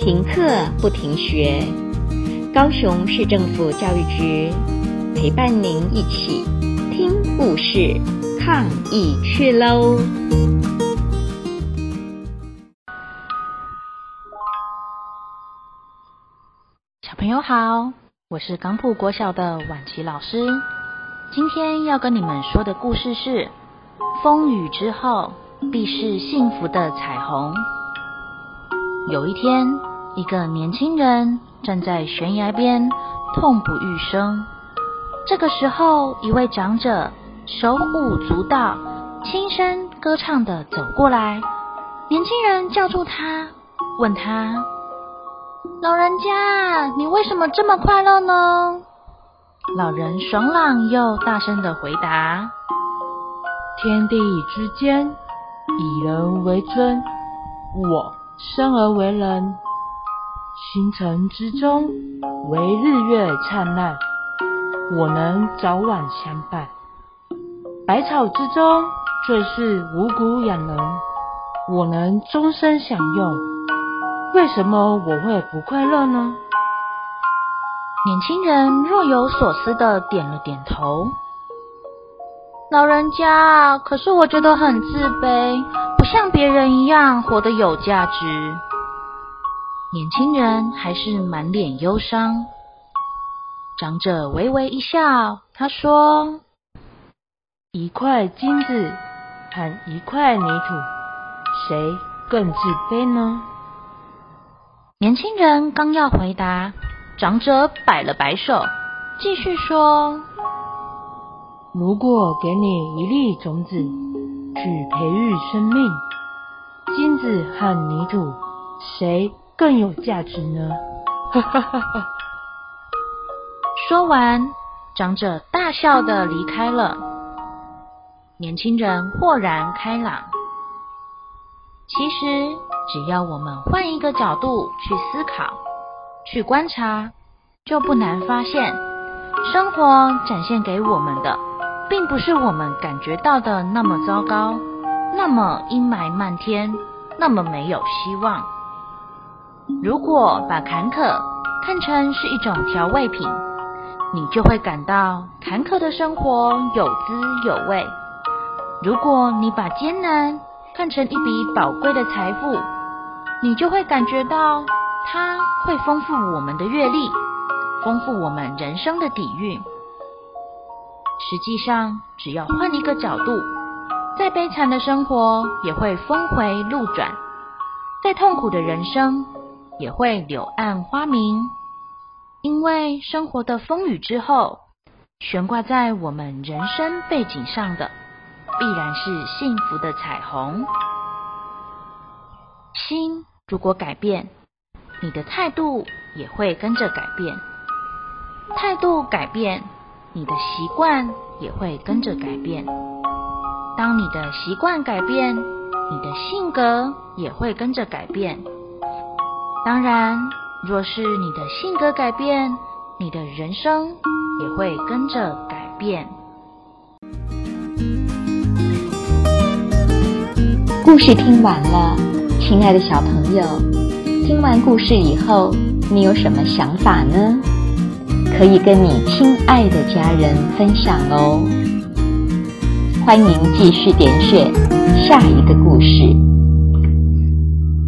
停课不停学，高雄市政府教育局陪伴您一起听故事、抗疫去喽！小朋友好，我是港埔国小的婉琪老师，今天要跟你们说的故事是：风雨之后必是幸福的彩虹。有一天，一个年轻人站在悬崖边，痛不欲生。这个时候，一位长者手舞足蹈，轻声歌唱的走过来。年轻人叫住他，问他：“老人家，你为什么这么快乐呢？”老人爽朗又大声的回答：“天地之间，以人为尊，我生而为人。”星辰之中，唯日月灿烂，我能早晚相伴；百草之中，最是五谷养人，我能终身享用。为什么我会不快乐呢？年轻人若有所思地点了点头。老人家，可是我觉得很自卑，不像别人一样活得有价值。年轻人还是满脸忧伤。长者微微一笑，他说：“一块金子和一块泥土，谁更自卑呢？”年轻人刚要回答，长者摆了摆手，继续说：“如果给你一粒种子，去培育生命，金子和泥土，谁？”更有价值呢！哈哈哈哈。说完，长者大笑的离开了。年轻人豁然开朗。其实，只要我们换一个角度去思考、去观察，就不难发现，生活展现给我们的，并不是我们感觉到的那么糟糕，那么阴霾漫天，那么没有希望。如果把坎坷看成是一种调味品，你就会感到坎坷的生活有滋有味；如果你把艰难看成一笔宝贵的财富，你就会感觉到它会丰富我们的阅历，丰富我们人生的底蕴。实际上，只要换一个角度，再悲惨的生活也会峰回路转，再痛苦的人生，也会柳暗花明，因为生活的风雨之后，悬挂在我们人生背景上的，必然是幸福的彩虹。心如果改变，你的态度也会跟着改变；态度改变，你的习惯也会跟着改变。当你的习惯改变，你的性格也会跟着改变。当然，若是你的性格改变，你的人生也会跟着改变。故事听完了，亲爱的小朋友，听完故事以后，你有什么想法呢？可以跟你亲爱的家人分享哦。欢迎继续点选下一个故事。